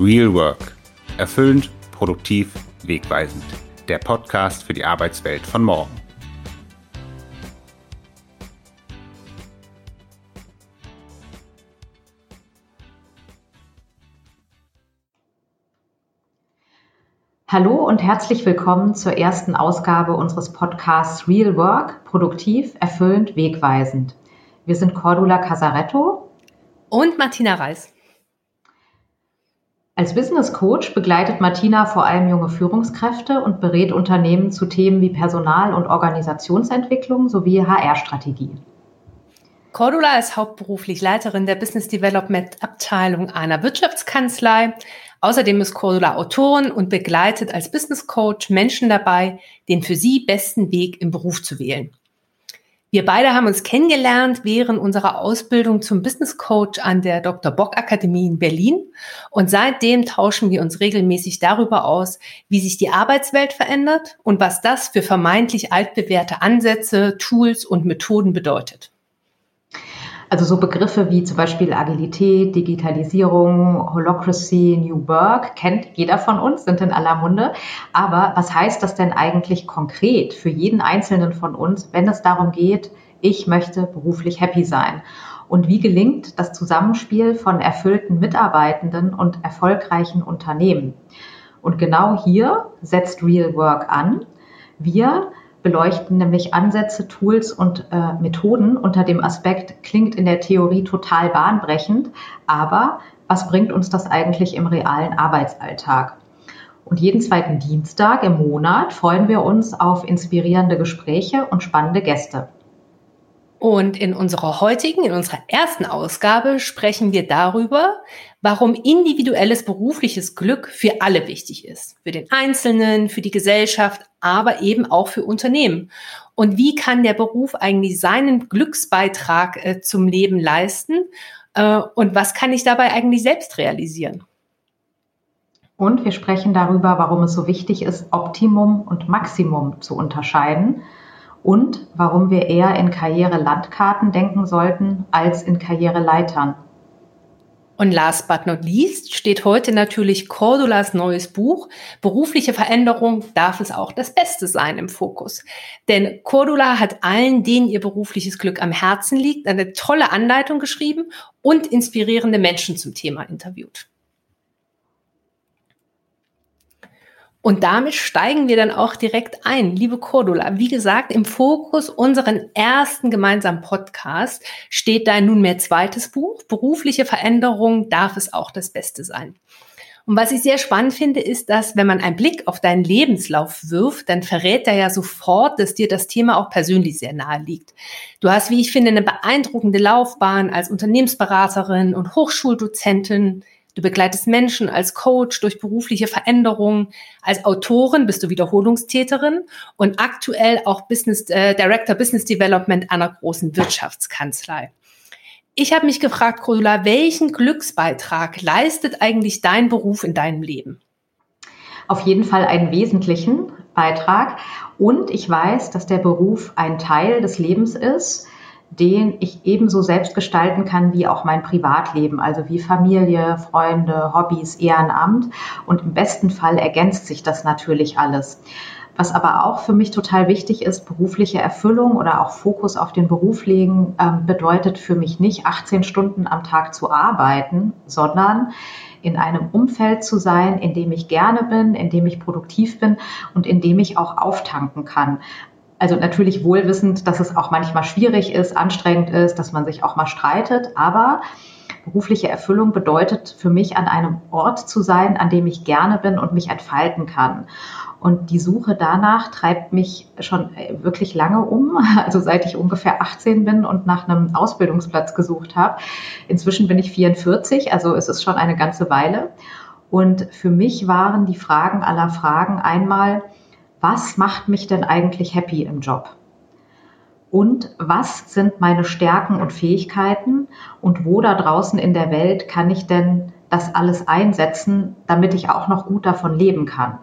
Real Work. Erfüllend, produktiv, wegweisend. Der Podcast für die Arbeitswelt von morgen. Hallo und herzlich willkommen zur ersten Ausgabe unseres Podcasts Real Work, produktiv, erfüllend, wegweisend. Wir sind Cordula Casaretto und Martina Reis. Als Business Coach begleitet Martina vor allem junge Führungskräfte und berät Unternehmen zu Themen wie Personal- und Organisationsentwicklung sowie HR-Strategie. Cordula ist hauptberuflich Leiterin der Business Development Abteilung einer Wirtschaftskanzlei. Außerdem ist Cordula Autorin und begleitet als Business Coach Menschen dabei, den für sie besten Weg im Beruf zu wählen. Wir beide haben uns kennengelernt während unserer Ausbildung zum Business Coach an der Dr. Bock Akademie in Berlin. Und seitdem tauschen wir uns regelmäßig darüber aus, wie sich die Arbeitswelt verändert und was das für vermeintlich altbewährte Ansätze, Tools und Methoden bedeutet. Also so Begriffe wie zum Beispiel Agilität, Digitalisierung, Holocracy, New Work kennt jeder von uns, sind in aller Munde. Aber was heißt das denn eigentlich konkret für jeden Einzelnen von uns, wenn es darum geht, ich möchte beruflich happy sein? Und wie gelingt das Zusammenspiel von erfüllten Mitarbeitenden und erfolgreichen Unternehmen? Und genau hier setzt Real Work an. Wir beleuchten nämlich Ansätze, Tools und äh, Methoden unter dem Aspekt, klingt in der Theorie total bahnbrechend, aber was bringt uns das eigentlich im realen Arbeitsalltag? Und jeden zweiten Dienstag im Monat freuen wir uns auf inspirierende Gespräche und spannende Gäste. Und in unserer heutigen, in unserer ersten Ausgabe sprechen wir darüber, warum individuelles berufliches Glück für alle wichtig ist. Für den Einzelnen, für die Gesellschaft, aber eben auch für Unternehmen. Und wie kann der Beruf eigentlich seinen Glücksbeitrag äh, zum Leben leisten? Äh, und was kann ich dabei eigentlich selbst realisieren? Und wir sprechen darüber, warum es so wichtig ist, Optimum und Maximum zu unterscheiden und warum wir eher in Karrierelandkarten denken sollten als in Karriereleitern. Und last but not least steht heute natürlich Cordulas neues Buch. Berufliche Veränderung darf es auch das Beste sein im Fokus. Denn Cordula hat allen, denen ihr berufliches Glück am Herzen liegt, eine tolle Anleitung geschrieben und inspirierende Menschen zum Thema interviewt. Und damit steigen wir dann auch direkt ein. Liebe Cordula, wie gesagt, im Fokus unseren ersten gemeinsamen Podcast steht dein nunmehr zweites Buch. Berufliche Veränderung darf es auch das Beste sein. Und was ich sehr spannend finde, ist, dass wenn man einen Blick auf deinen Lebenslauf wirft, dann verrät er ja sofort, dass dir das Thema auch persönlich sehr nahe liegt. Du hast, wie ich finde, eine beeindruckende Laufbahn als Unternehmensberaterin und Hochschuldozentin, Du begleitest Menschen als Coach durch berufliche Veränderungen. Als Autorin bist du Wiederholungstäterin und aktuell auch Business äh, Director Business Development einer großen Wirtschaftskanzlei. Ich habe mich gefragt, Cordula, welchen Glücksbeitrag leistet eigentlich dein Beruf in deinem Leben? Auf jeden Fall einen wesentlichen Beitrag. Und ich weiß, dass der Beruf ein Teil des Lebens ist, den ich ebenso selbst gestalten kann wie auch mein Privatleben, also wie Familie, Freunde, Hobbys, Ehrenamt. Und im besten Fall ergänzt sich das natürlich alles. Was aber auch für mich total wichtig ist, berufliche Erfüllung oder auch Fokus auf den Beruf legen, ähm, bedeutet für mich nicht 18 Stunden am Tag zu arbeiten, sondern in einem Umfeld zu sein, in dem ich gerne bin, in dem ich produktiv bin und in dem ich auch auftanken kann. Also natürlich wohlwissend, dass es auch manchmal schwierig ist, anstrengend ist, dass man sich auch mal streitet, aber berufliche Erfüllung bedeutet für mich an einem Ort zu sein, an dem ich gerne bin und mich entfalten kann. Und die Suche danach treibt mich schon äh, wirklich lange um, also seit ich ungefähr 18 bin und nach einem Ausbildungsplatz gesucht habe. Inzwischen bin ich 44, also es ist schon eine ganze Weile. Und für mich waren die Fragen aller Fragen einmal, was macht mich denn eigentlich happy im Job? Und was sind meine Stärken und Fähigkeiten? Und wo da draußen in der Welt kann ich denn das alles einsetzen, damit ich auch noch gut davon leben kann?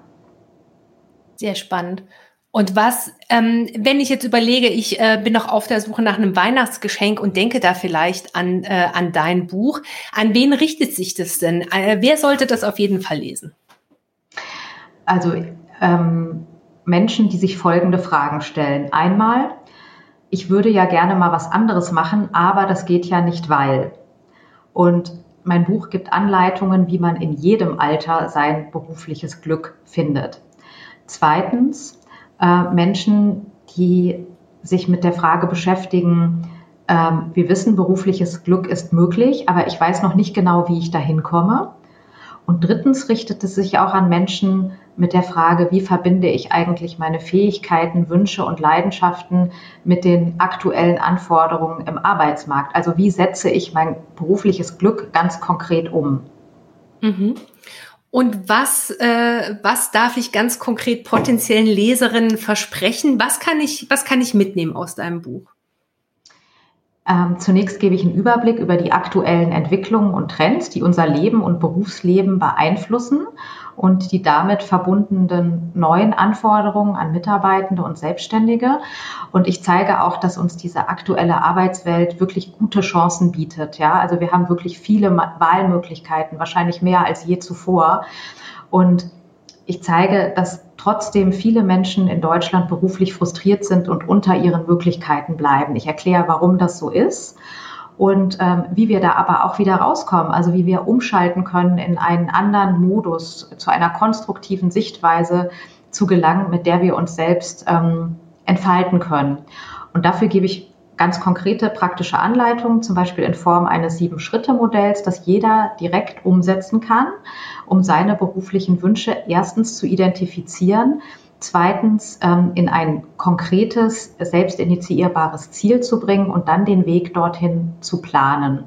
Sehr spannend. Und was, ähm, wenn ich jetzt überlege, ich äh, bin noch auf der Suche nach einem Weihnachtsgeschenk und denke da vielleicht an, äh, an dein Buch, an wen richtet sich das denn? Äh, wer sollte das auf jeden Fall lesen? Also ähm, Menschen, die sich folgende Fragen stellen. Einmal, ich würde ja gerne mal was anderes machen, aber das geht ja nicht, weil. Und mein Buch gibt Anleitungen, wie man in jedem Alter sein berufliches Glück findet. Zweitens, äh, Menschen, die sich mit der Frage beschäftigen, äh, wir wissen, berufliches Glück ist möglich, aber ich weiß noch nicht genau, wie ich dahin komme. Und drittens richtet es sich auch an Menschen mit der Frage, wie verbinde ich eigentlich meine Fähigkeiten, Wünsche und Leidenschaften mit den aktuellen Anforderungen im Arbeitsmarkt. Also wie setze ich mein berufliches Glück ganz konkret um? Mhm. Und was, äh, was darf ich ganz konkret potenziellen Leserinnen versprechen? Was kann ich, was kann ich mitnehmen aus deinem Buch? Ähm, zunächst gebe ich einen Überblick über die aktuellen Entwicklungen und Trends, die unser Leben und Berufsleben beeinflussen und die damit verbundenen neuen Anforderungen an Mitarbeitende und Selbstständige. Und ich zeige auch, dass uns diese aktuelle Arbeitswelt wirklich gute Chancen bietet. Ja, also wir haben wirklich viele Wahlmöglichkeiten, wahrscheinlich mehr als je zuvor. Und ich zeige, dass trotzdem viele Menschen in Deutschland beruflich frustriert sind und unter ihren Möglichkeiten bleiben. Ich erkläre, warum das so ist und ähm, wie wir da aber auch wieder rauskommen, also wie wir umschalten können in einen anderen Modus, zu einer konstruktiven Sichtweise zu gelangen, mit der wir uns selbst ähm, entfalten können. Und dafür gebe ich ganz konkrete praktische Anleitungen, zum Beispiel in Form eines Sieben-Schritte-Modells, das jeder direkt umsetzen kann, um seine beruflichen Wünsche erstens zu identifizieren, zweitens ähm, in ein konkretes, selbstinitiierbares Ziel zu bringen und dann den Weg dorthin zu planen.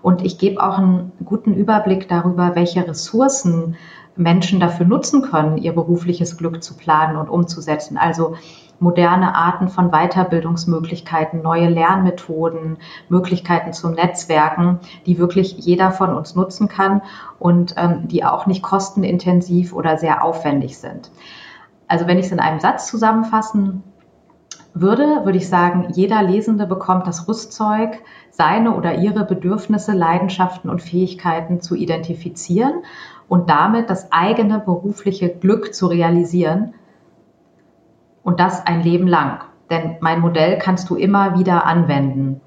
Und ich gebe auch einen guten Überblick darüber, welche Ressourcen Menschen dafür nutzen können, ihr berufliches Glück zu planen und umzusetzen. Also moderne Arten von Weiterbildungsmöglichkeiten, neue Lernmethoden, Möglichkeiten zum Netzwerken, die wirklich jeder von uns nutzen kann und ähm, die auch nicht kostenintensiv oder sehr aufwendig sind. Also wenn ich es in einem Satz zusammenfassen würde, würde ich sagen, jeder Lesende bekommt das Rüstzeug, seine oder ihre Bedürfnisse, Leidenschaften und Fähigkeiten zu identifizieren und damit das eigene berufliche Glück zu realisieren und das ein Leben lang. Denn mein Modell kannst du immer wieder anwenden.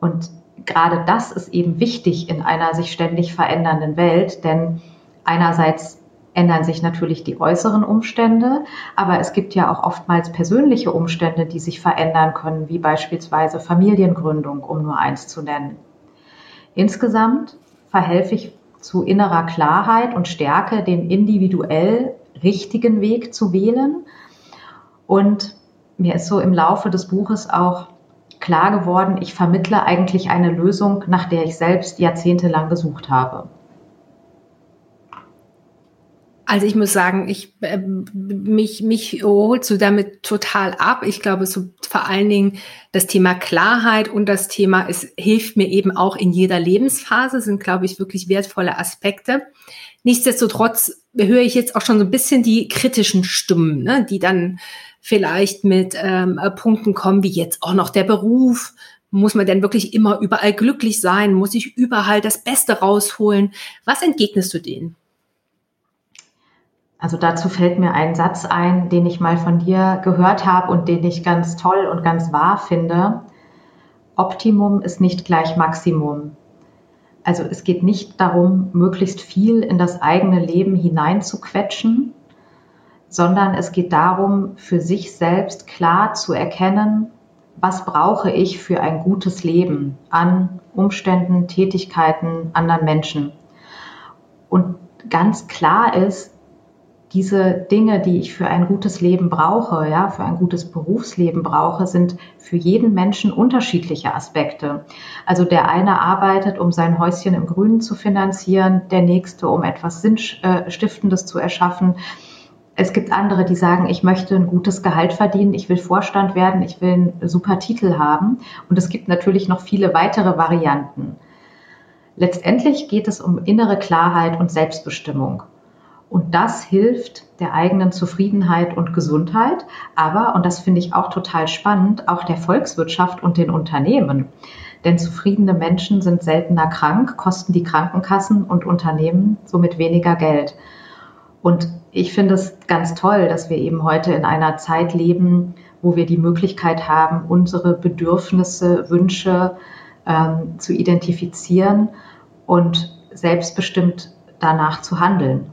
Und gerade das ist eben wichtig in einer sich ständig verändernden Welt, denn einerseits ändern sich natürlich die äußeren Umstände, aber es gibt ja auch oftmals persönliche Umstände, die sich verändern können, wie beispielsweise Familiengründung, um nur eins zu nennen. Insgesamt verhelfe ich zu innerer Klarheit und Stärke, den individuell richtigen Weg zu wählen und mir ist so im Laufe des Buches auch klar geworden, ich vermittle eigentlich eine Lösung, nach der ich selbst jahrzehntelang gesucht habe. Also ich muss sagen, ich äh, mich mich holst du damit total ab. Ich glaube, so vor allen Dingen das Thema Klarheit und das Thema es hilft mir eben auch in jeder Lebensphase sind, glaube ich, wirklich wertvolle Aspekte. Nichtsdestotrotz höre ich jetzt auch schon so ein bisschen die kritischen Stimmen, ne, die dann vielleicht mit ähm, äh, Punkten kommen, wie jetzt auch noch der Beruf. Muss man denn wirklich immer überall glücklich sein? Muss ich überall das Beste rausholen? Was entgegnest du denen? Also dazu fällt mir ein Satz ein, den ich mal von dir gehört habe und den ich ganz toll und ganz wahr finde. Optimum ist nicht gleich Maximum. Also es geht nicht darum, möglichst viel in das eigene Leben hineinzuquetschen, sondern es geht darum, für sich selbst klar zu erkennen, was brauche ich für ein gutes Leben an Umständen, Tätigkeiten, anderen Menschen. Und ganz klar ist, diese Dinge, die ich für ein gutes Leben brauche, ja, für ein gutes Berufsleben brauche, sind für jeden Menschen unterschiedliche Aspekte. Also der eine arbeitet, um sein Häuschen im Grünen zu finanzieren, der nächste, um etwas Sinnstiftendes zu erschaffen, es gibt andere, die sagen, ich möchte ein gutes Gehalt verdienen, ich will Vorstand werden, ich will einen super Titel haben. Und es gibt natürlich noch viele weitere Varianten. Letztendlich geht es um innere Klarheit und Selbstbestimmung. Und das hilft der eigenen Zufriedenheit und Gesundheit, aber, und das finde ich auch total spannend, auch der Volkswirtschaft und den Unternehmen. Denn zufriedene Menschen sind seltener krank, kosten die Krankenkassen und Unternehmen somit weniger Geld. Und ich finde es ganz toll, dass wir eben heute in einer Zeit leben, wo wir die Möglichkeit haben, unsere Bedürfnisse, Wünsche ähm, zu identifizieren und selbstbestimmt danach zu handeln.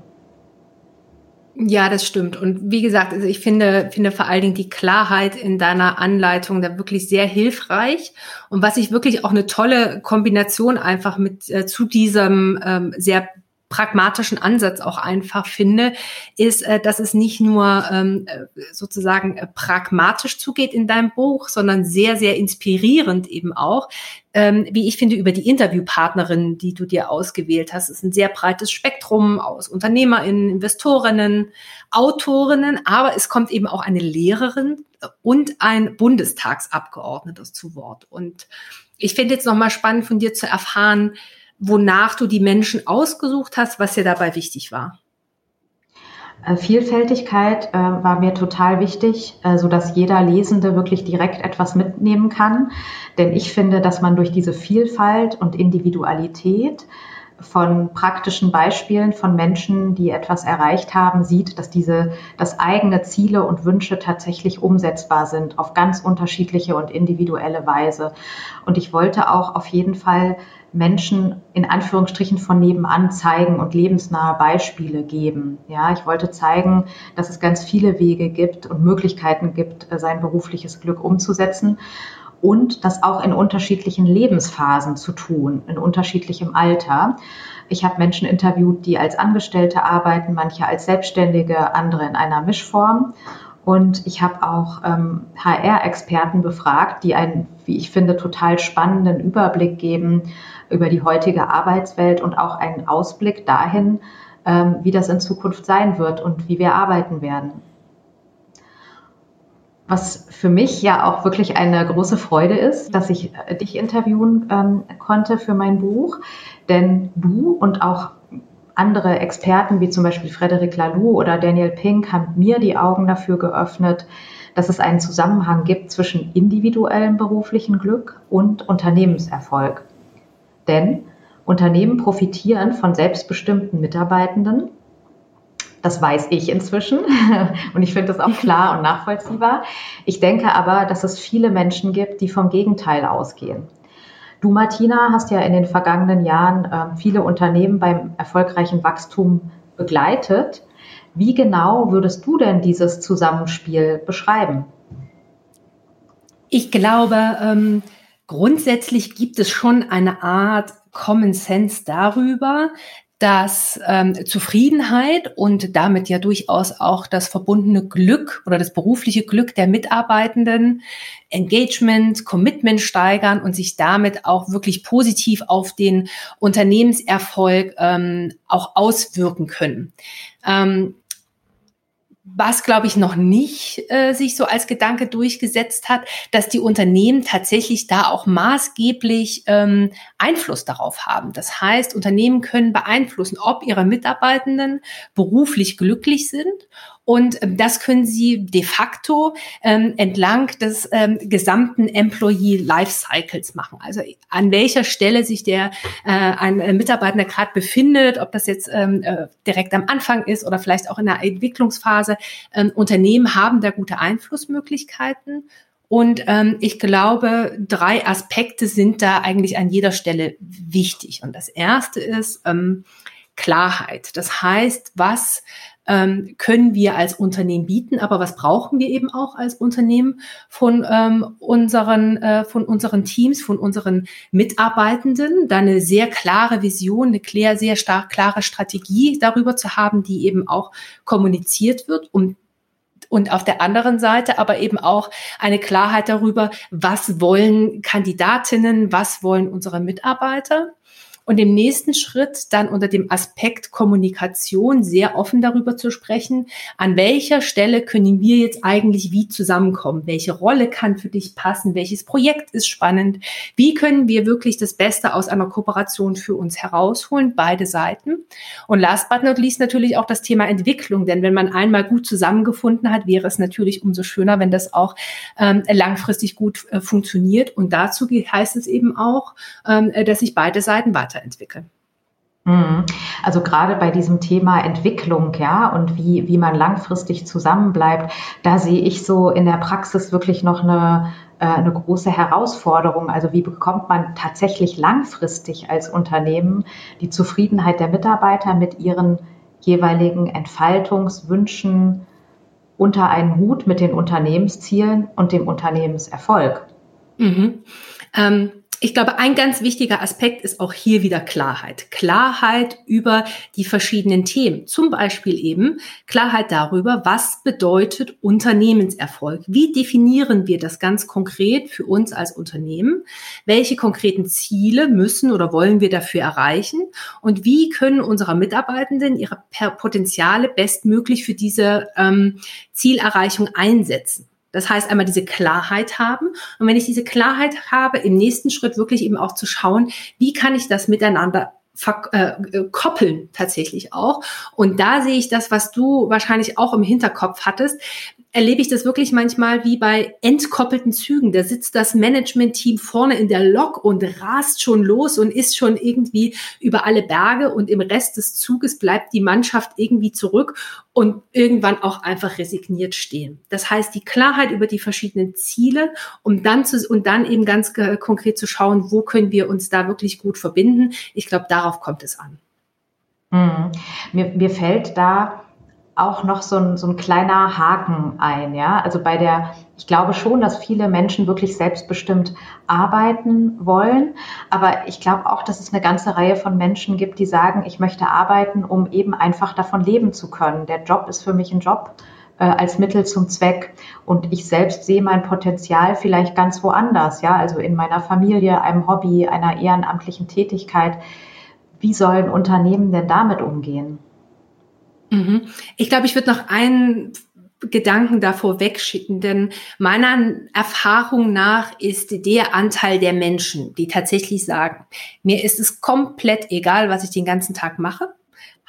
Ja, das stimmt. Und wie gesagt, also ich finde, finde vor allen Dingen die Klarheit in deiner Anleitung da wirklich sehr hilfreich. Und was ich wirklich auch eine tolle Kombination einfach mit äh, zu diesem ähm, sehr pragmatischen Ansatz auch einfach finde, ist, äh, dass es nicht nur ähm, äh, sozusagen äh, pragmatisch zugeht in deinem Buch, sondern sehr, sehr inspirierend eben auch, ähm, wie ich finde, über die Interviewpartnerinnen, die du dir ausgewählt hast. Es ist ein sehr breites Spektrum aus UnternehmerInnen, Investorinnen, Autorinnen, aber es kommt eben auch eine Lehrerin und ein Bundestagsabgeordneter zu Wort. Und ich finde jetzt nochmal spannend von dir zu erfahren, wonach du die Menschen ausgesucht hast, was dir dabei wichtig war. Äh, Vielfältigkeit äh, war mir total wichtig, äh, so dass jeder Lesende wirklich direkt etwas mitnehmen kann. Denn ich finde, dass man durch diese Vielfalt und Individualität von praktischen Beispielen von Menschen, die etwas erreicht haben, sieht, dass diese, dass eigene Ziele und Wünsche tatsächlich umsetzbar sind auf ganz unterschiedliche und individuelle Weise. Und ich wollte auch auf jeden Fall Menschen in Anführungsstrichen von nebenan zeigen und lebensnahe Beispiele geben. Ja, ich wollte zeigen, dass es ganz viele Wege gibt und Möglichkeiten gibt, sein berufliches Glück umzusetzen und das auch in unterschiedlichen Lebensphasen zu tun, in unterschiedlichem Alter. Ich habe Menschen interviewt, die als Angestellte arbeiten, manche als Selbstständige, andere in einer Mischform. Und ich habe auch ähm, HR-Experten befragt, die einen, wie ich finde, total spannenden Überblick geben über die heutige Arbeitswelt und auch einen Ausblick dahin, ähm, wie das in Zukunft sein wird und wie wir arbeiten werden. Was für mich ja auch wirklich eine große Freude ist, dass ich äh, dich interviewen ähm, konnte für mein Buch, denn du und auch andere Experten wie zum Beispiel Frederic Laloux oder Daniel Pink haben mir die Augen dafür geöffnet, dass es einen Zusammenhang gibt zwischen individuellem beruflichen Glück und Unternehmenserfolg. Denn Unternehmen profitieren von selbstbestimmten Mitarbeitenden. Das weiß ich inzwischen und ich finde das auch klar und nachvollziehbar. Ich denke aber, dass es viele Menschen gibt, die vom Gegenteil ausgehen. Du, Martina, hast ja in den vergangenen Jahren äh, viele Unternehmen beim erfolgreichen Wachstum begleitet. Wie genau würdest du denn dieses Zusammenspiel beschreiben? Ich glaube, ähm, grundsätzlich gibt es schon eine Art Common Sense darüber, dass ähm, Zufriedenheit und damit ja durchaus auch das verbundene Glück oder das berufliche Glück der Mitarbeitenden, Engagement, Commitment steigern und sich damit auch wirklich positiv auf den Unternehmenserfolg ähm, auch auswirken können. Ähm, was, glaube ich, noch nicht äh, sich so als Gedanke durchgesetzt hat, dass die Unternehmen tatsächlich da auch maßgeblich ähm, Einfluss darauf haben. Das heißt, Unternehmen können beeinflussen, ob ihre Mitarbeitenden beruflich glücklich sind und ähm, das können Sie de facto ähm, entlang des ähm, gesamten Employee Lifecycles machen. Also an welcher Stelle sich der äh, ein Mitarbeiter gerade befindet, ob das jetzt ähm, äh, direkt am Anfang ist oder vielleicht auch in der Entwicklungsphase. Ähm, Unternehmen haben da gute Einflussmöglichkeiten. Und ähm, ich glaube, drei Aspekte sind da eigentlich an jeder Stelle wichtig. Und das erste ist ähm, Klarheit. Das heißt, was ähm, können wir als Unternehmen bieten, aber was brauchen wir eben auch als Unternehmen von ähm, unseren äh, von unseren Teams, von unseren Mitarbeitenden, da eine sehr klare Vision, eine klar, sehr stark klare Strategie darüber zu haben, die eben auch kommuniziert wird, um und auf der anderen Seite aber eben auch eine Klarheit darüber, was wollen Kandidatinnen, was wollen unsere Mitarbeiter und im nächsten Schritt dann unter dem Aspekt Kommunikation sehr offen darüber zu sprechen, an welcher Stelle können wir jetzt eigentlich wie zusammenkommen? Welche Rolle kann für dich passen? Welches Projekt ist spannend? Wie können wir wirklich das Beste aus einer Kooperation für uns herausholen? Beide Seiten. Und last but not least natürlich auch das Thema Entwicklung, denn wenn man einmal gut zusammengefunden hat, wäre es natürlich umso schöner, wenn das auch ähm, langfristig gut äh, funktioniert. Und dazu heißt es eben auch, ähm, dass sich beide Seiten weiterentwickeln. Mhm. Also gerade bei diesem Thema Entwicklung, ja, und wie, wie man langfristig zusammenbleibt, da sehe ich so in der Praxis wirklich noch eine, äh, eine große Herausforderung. Also wie bekommt man tatsächlich langfristig als Unternehmen die Zufriedenheit der Mitarbeiter mit ihren jeweiligen Entfaltungswünschen unter einen Hut mit den Unternehmenszielen und dem Unternehmenserfolg? Mhm. Ähm ich glaube, ein ganz wichtiger Aspekt ist auch hier wieder Klarheit. Klarheit über die verschiedenen Themen. Zum Beispiel eben Klarheit darüber, was bedeutet Unternehmenserfolg? Wie definieren wir das ganz konkret für uns als Unternehmen? Welche konkreten Ziele müssen oder wollen wir dafür erreichen? Und wie können unsere Mitarbeitenden ihre Potenziale bestmöglich für diese ähm, Zielerreichung einsetzen? Das heißt, einmal diese Klarheit haben. Und wenn ich diese Klarheit habe, im nächsten Schritt wirklich eben auch zu schauen, wie kann ich das miteinander äh, koppeln tatsächlich auch. Und da sehe ich das, was du wahrscheinlich auch im Hinterkopf hattest erlebe ich das wirklich manchmal wie bei entkoppelten Zügen. Da sitzt das Management-Team vorne in der Lok und rast schon los und ist schon irgendwie über alle Berge und im Rest des Zuges bleibt die Mannschaft irgendwie zurück und irgendwann auch einfach resigniert stehen. Das heißt, die Klarheit über die verschiedenen Ziele, um dann zu, und dann eben ganz konkret zu schauen, wo können wir uns da wirklich gut verbinden. Ich glaube, darauf kommt es an. Mhm. Mir, mir fällt da auch noch so ein, so ein kleiner Haken ein. Ja? Also bei der, ich glaube schon, dass viele Menschen wirklich selbstbestimmt arbeiten wollen. Aber ich glaube auch, dass es eine ganze Reihe von Menschen gibt, die sagen, ich möchte arbeiten, um eben einfach davon leben zu können. Der Job ist für mich ein Job äh, als Mittel zum Zweck. Und ich selbst sehe mein Potenzial vielleicht ganz woanders. Ja, also in meiner Familie, einem Hobby, einer ehrenamtlichen Tätigkeit. Wie sollen Unternehmen denn damit umgehen? Mhm. Ich glaube, ich würde noch einen Gedanken davor wegschicken, denn meiner Erfahrung nach ist der Anteil der Menschen, die tatsächlich sagen, mir ist es komplett egal, was ich den ganzen Tag mache.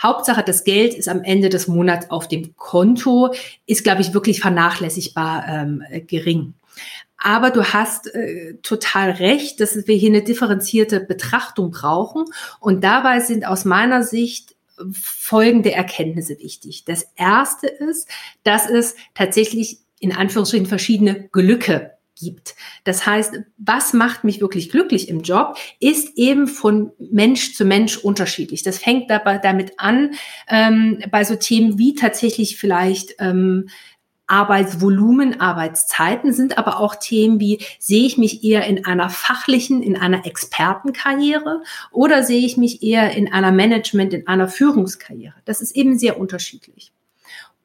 Hauptsache, das Geld ist am Ende des Monats auf dem Konto, ist, glaube ich, wirklich vernachlässigbar ähm, gering. Aber du hast äh, total recht, dass wir hier eine differenzierte Betrachtung brauchen. Und dabei sind aus meiner Sicht folgende Erkenntnisse wichtig. Das erste ist, dass es tatsächlich in Anführungsstrichen verschiedene Glücke gibt. Das heißt, was macht mich wirklich glücklich im Job, ist eben von Mensch zu Mensch unterschiedlich. Das fängt dabei damit an, ähm, bei so Themen wie tatsächlich vielleicht ähm, Arbeitsvolumen, Arbeitszeiten sind aber auch Themen wie, sehe ich mich eher in einer fachlichen, in einer Expertenkarriere oder sehe ich mich eher in einer Management, in einer Führungskarriere? Das ist eben sehr unterschiedlich.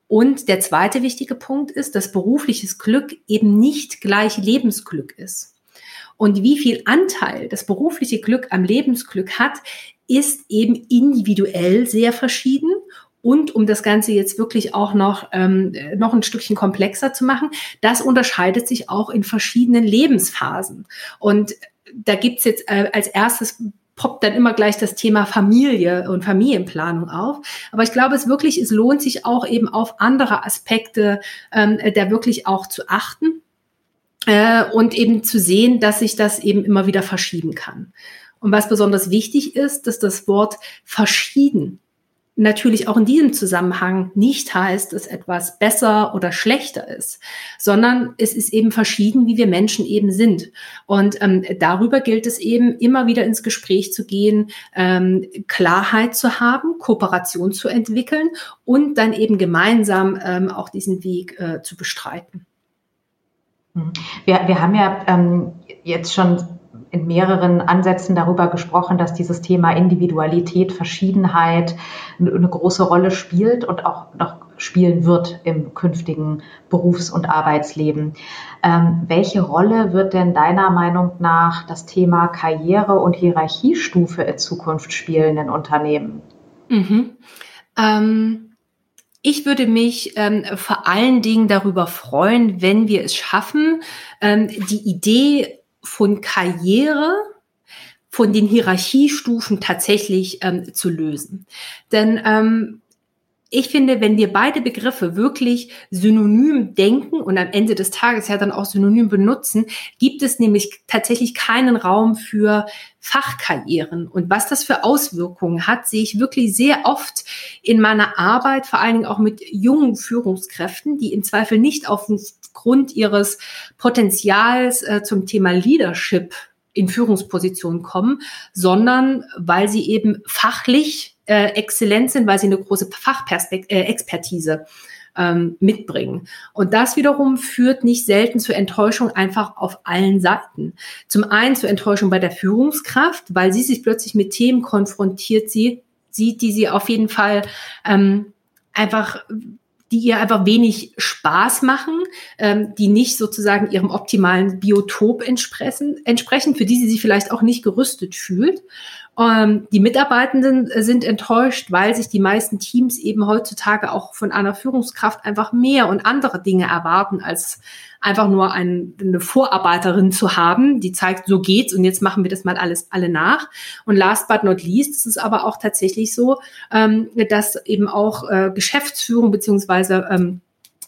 Und der zweite wichtige Punkt ist, dass berufliches Glück eben nicht gleich Lebensglück ist. Und wie viel Anteil das berufliche Glück am Lebensglück hat, ist eben individuell sehr verschieden und um das Ganze jetzt wirklich auch noch, ähm, noch ein Stückchen komplexer zu machen, das unterscheidet sich auch in verschiedenen Lebensphasen. Und da gibt's jetzt äh, als erstes poppt dann immer gleich das Thema Familie und Familienplanung auf. Aber ich glaube, es wirklich, es lohnt sich auch eben auf andere Aspekte ähm, da wirklich auch zu achten äh, und eben zu sehen, dass sich das eben immer wieder verschieben kann. Und was besonders wichtig ist, dass das Wort verschieden natürlich auch in diesem Zusammenhang nicht heißt, dass etwas besser oder schlechter ist, sondern es ist eben verschieden, wie wir Menschen eben sind. Und ähm, darüber gilt es eben immer wieder ins Gespräch zu gehen, ähm, Klarheit zu haben, Kooperation zu entwickeln und dann eben gemeinsam ähm, auch diesen Weg äh, zu bestreiten. Wir, wir haben ja ähm, jetzt schon in mehreren Ansätzen darüber gesprochen, dass dieses Thema Individualität, Verschiedenheit eine große Rolle spielt und auch noch spielen wird im künftigen Berufs- und Arbeitsleben. Ähm, welche Rolle wird denn deiner Meinung nach das Thema Karriere und Hierarchiestufe in Zukunft spielen in Unternehmen? Mhm. Ähm, ich würde mich ähm, vor allen Dingen darüber freuen, wenn wir es schaffen, ähm, die Idee von Karriere von den Hierarchiestufen tatsächlich ähm, zu lösen. Denn ähm, ich finde, wenn wir beide Begriffe wirklich synonym denken und am Ende des Tages ja dann auch synonym benutzen, gibt es nämlich tatsächlich keinen Raum für Fachkarrieren. Und was das für Auswirkungen hat, sehe ich wirklich sehr oft in meiner Arbeit, vor allen Dingen auch mit jungen Führungskräften, die im Zweifel nicht aufgrund ihres Potenzials äh, zum Thema Leadership in Führungspositionen kommen, sondern weil sie eben fachlich äh, exzellent sind, weil sie eine große Fachexpertise äh, ähm, mitbringen. Und das wiederum führt nicht selten zur Enttäuschung einfach auf allen Seiten. Zum einen zur Enttäuschung bei der Führungskraft, weil sie sich plötzlich mit Themen konfrontiert sie, sieht, die sie auf jeden Fall ähm, einfach die ihr einfach wenig Spaß machen, ähm, die nicht sozusagen ihrem optimalen Biotop entsprechen, entsprechen, für die sie sich vielleicht auch nicht gerüstet fühlt. Ähm, die Mitarbeitenden sind enttäuscht, weil sich die meisten Teams eben heutzutage auch von einer Führungskraft einfach mehr und andere Dinge erwarten, als einfach nur ein, eine Vorarbeiterin zu haben, die zeigt, so geht's und jetzt machen wir das mal alles alle nach. Und last but not least ist es aber auch tatsächlich so, ähm, dass eben auch äh, Geschäftsführung beziehungsweise ähm,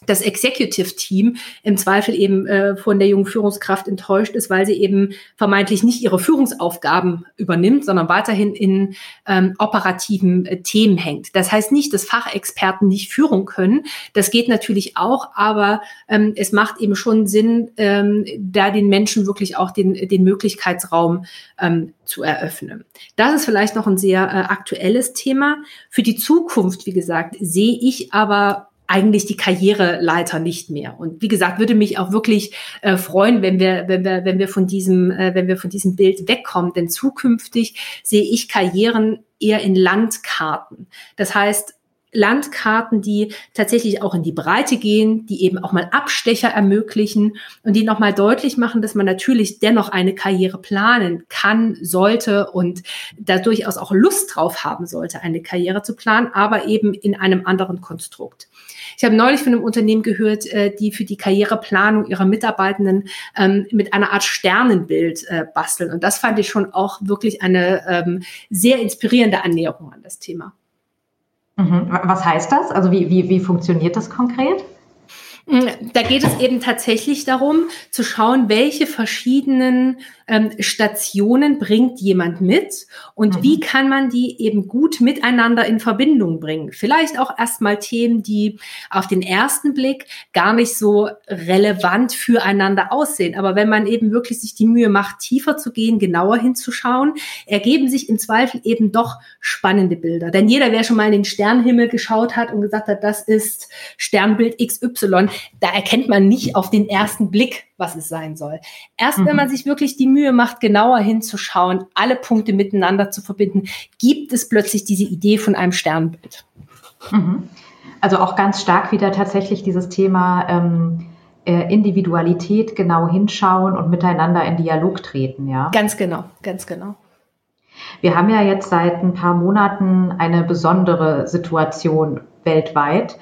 das Executive Team im Zweifel eben äh, von der jungen Führungskraft enttäuscht ist, weil sie eben vermeintlich nicht ihre Führungsaufgaben übernimmt, sondern weiterhin in ähm, operativen äh, Themen hängt. Das heißt nicht, dass Fachexperten nicht führen können. Das geht natürlich auch, aber ähm, es macht eben schon Sinn, ähm, da den Menschen wirklich auch den, den Möglichkeitsraum ähm, zu eröffnen. Das ist vielleicht noch ein sehr äh, aktuelles Thema. Für die Zukunft, wie gesagt, sehe ich aber eigentlich die Karriereleiter nicht mehr. Und wie gesagt, würde mich auch wirklich äh, freuen, wenn wir, wenn wir, wenn wir von diesem, äh, wenn wir von diesem Bild wegkommen. Denn zukünftig sehe ich Karrieren eher in Landkarten. Das heißt, Landkarten, die tatsächlich auch in die Breite gehen, die eben auch mal Abstecher ermöglichen und die nochmal deutlich machen, dass man natürlich dennoch eine Karriere planen kann, sollte und da durchaus auch Lust drauf haben sollte, eine Karriere zu planen, aber eben in einem anderen Konstrukt. Ich habe neulich von einem Unternehmen gehört, äh, die für die Karriereplanung ihrer Mitarbeitenden ähm, mit einer Art Sternenbild äh, basteln. Und das fand ich schon auch wirklich eine ähm, sehr inspirierende Annäherung an das Thema. Mhm. Was heißt das? Also wie, wie, wie funktioniert das konkret? Mm, da geht es eben tatsächlich darum, zu schauen, welche verschiedenen ähm, Stationen bringt jemand mit und mhm. wie kann man die eben gut miteinander in Verbindung bringen. Vielleicht auch erstmal Themen, die auf den ersten Blick gar nicht so relevant füreinander aussehen. Aber wenn man eben wirklich sich die Mühe macht, tiefer zu gehen, genauer hinzuschauen, ergeben sich im Zweifel eben doch spannende Bilder. Denn jeder, wer schon mal in den Sternenhimmel geschaut hat und gesagt hat, das ist Sternbild XY, da erkennt man nicht auf den ersten Blick, was es sein soll. Erst mhm. wenn man sich wirklich die Mühe macht, genauer hinzuschauen, alle Punkte miteinander zu verbinden, gibt es plötzlich diese Idee von einem Sternbild. Mhm. Also auch ganz stark wieder tatsächlich dieses Thema ähm, äh, Individualität genau hinschauen und miteinander in Dialog treten, ja? Ganz genau, ganz genau. Wir haben ja jetzt seit ein paar Monaten eine besondere Situation weltweit,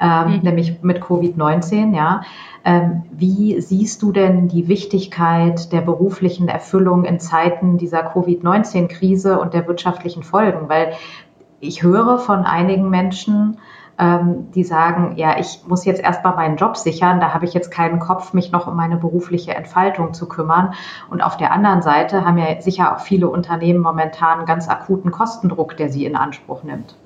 ähm, mhm. nämlich mit Covid-19, ja. Ähm, wie siehst du denn die Wichtigkeit der beruflichen Erfüllung in Zeiten dieser Covid-19-Krise und der wirtschaftlichen Folgen? Weil ich höre von einigen Menschen, ähm, die sagen, ja, ich muss jetzt erstmal meinen Job sichern, da habe ich jetzt keinen Kopf, mich noch um meine berufliche Entfaltung zu kümmern. Und auf der anderen Seite haben ja sicher auch viele Unternehmen momentan ganz akuten Kostendruck, der sie in Anspruch nimmt.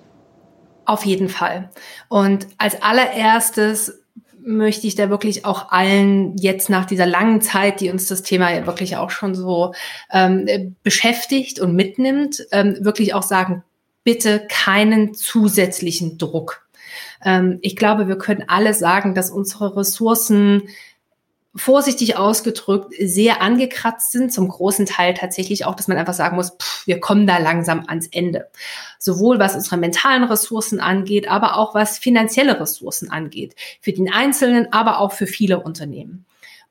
Auf jeden Fall. Und als allererstes möchte ich da wirklich auch allen jetzt nach dieser langen Zeit, die uns das Thema ja wirklich auch schon so ähm, beschäftigt und mitnimmt, ähm, wirklich auch sagen, bitte keinen zusätzlichen Druck. Ähm, ich glaube, wir können alle sagen, dass unsere Ressourcen vorsichtig ausgedrückt sehr angekratzt sind, zum großen Teil tatsächlich auch, dass man einfach sagen muss, pff, wir kommen da langsam ans Ende. Sowohl was unsere mentalen Ressourcen angeht, aber auch was finanzielle Ressourcen angeht. Für den Einzelnen, aber auch für viele Unternehmen.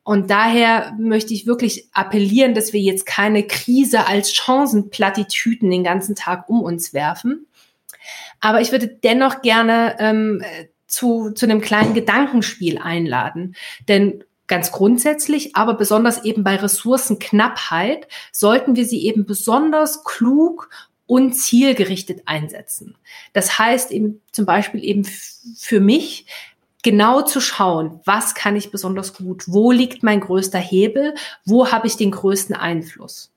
Und daher möchte ich wirklich appellieren, dass wir jetzt keine Krise als Chancenplattitüten den ganzen Tag um uns werfen. Aber ich würde dennoch gerne ähm, zu, zu einem kleinen Gedankenspiel einladen. Denn ganz grundsätzlich, aber besonders eben bei Ressourcenknappheit sollten wir sie eben besonders klug und zielgerichtet einsetzen. Das heißt eben zum Beispiel eben für mich, genau zu schauen, was kann ich besonders gut, wo liegt mein größter Hebel, wo habe ich den größten Einfluss.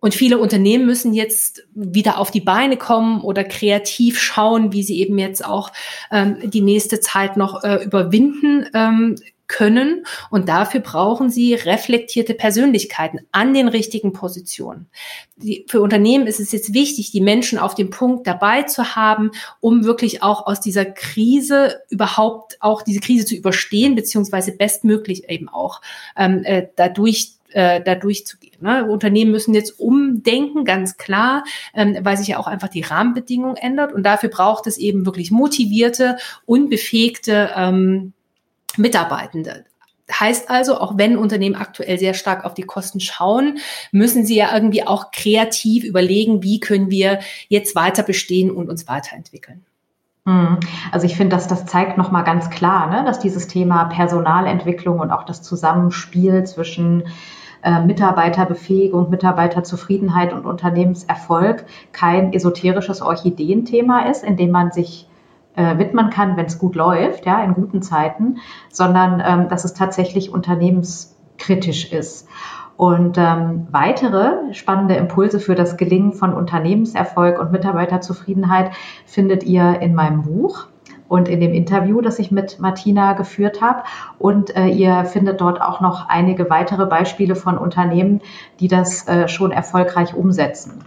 Und viele Unternehmen müssen jetzt wieder auf die Beine kommen oder kreativ schauen, wie sie eben jetzt auch ähm, die nächste Zeit noch äh, überwinden ähm, können. Und dafür brauchen sie reflektierte Persönlichkeiten an den richtigen Positionen. Die, für Unternehmen ist es jetzt wichtig, die Menschen auf dem Punkt dabei zu haben, um wirklich auch aus dieser Krise überhaupt auch diese Krise zu überstehen, beziehungsweise bestmöglich eben auch ähm, äh, dadurch äh, da durchzugehen. Ne? Unternehmen müssen jetzt umdenken, ganz klar, ähm, weil sich ja auch einfach die Rahmenbedingungen ändert. Und dafür braucht es eben wirklich motivierte, unbefähigte ähm, Mitarbeitende. Heißt also, auch wenn Unternehmen aktuell sehr stark auf die Kosten schauen, müssen sie ja irgendwie auch kreativ überlegen, wie können wir jetzt weiter bestehen und uns weiterentwickeln. Hm. Also ich finde, dass das zeigt nochmal ganz klar, ne, dass dieses Thema Personalentwicklung und auch das Zusammenspiel zwischen äh, Mitarbeiterbefähigung, Mitarbeiterzufriedenheit und Unternehmenserfolg kein esoterisches Orchideenthema ist, in dem man sich äh, widmen kann, wenn es gut läuft, ja, in guten Zeiten, sondern ähm, dass es tatsächlich unternehmenskritisch ist. Und ähm, weitere spannende Impulse für das Gelingen von Unternehmenserfolg und Mitarbeiterzufriedenheit findet ihr in meinem Buch und in dem Interview, das ich mit Martina geführt habe. Und äh, ihr findet dort auch noch einige weitere Beispiele von Unternehmen, die das äh, schon erfolgreich umsetzen.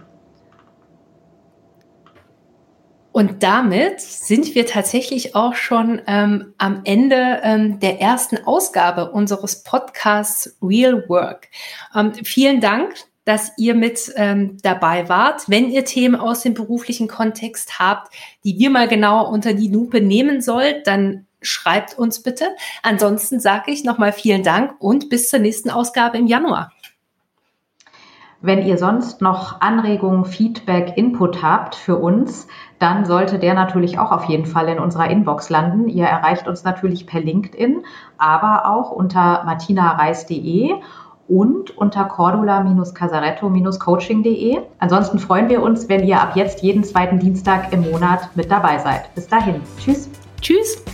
Und damit sind wir tatsächlich auch schon ähm, am Ende ähm, der ersten Ausgabe unseres Podcasts Real Work. Ähm, vielen Dank, dass ihr mit ähm, dabei wart. Wenn ihr Themen aus dem beruflichen Kontext habt, die wir mal genauer unter die Lupe nehmen sollt, dann schreibt uns bitte. Ansonsten sage ich nochmal vielen Dank und bis zur nächsten Ausgabe im Januar. Wenn ihr sonst noch Anregungen, Feedback, Input habt für uns, dann sollte der natürlich auch auf jeden Fall in unserer Inbox landen. Ihr erreicht uns natürlich per LinkedIn, aber auch unter martinareis.de und unter cordula-casaretto-coaching.de. Ansonsten freuen wir uns, wenn ihr ab jetzt jeden zweiten Dienstag im Monat mit dabei seid. Bis dahin. Tschüss. Tschüss.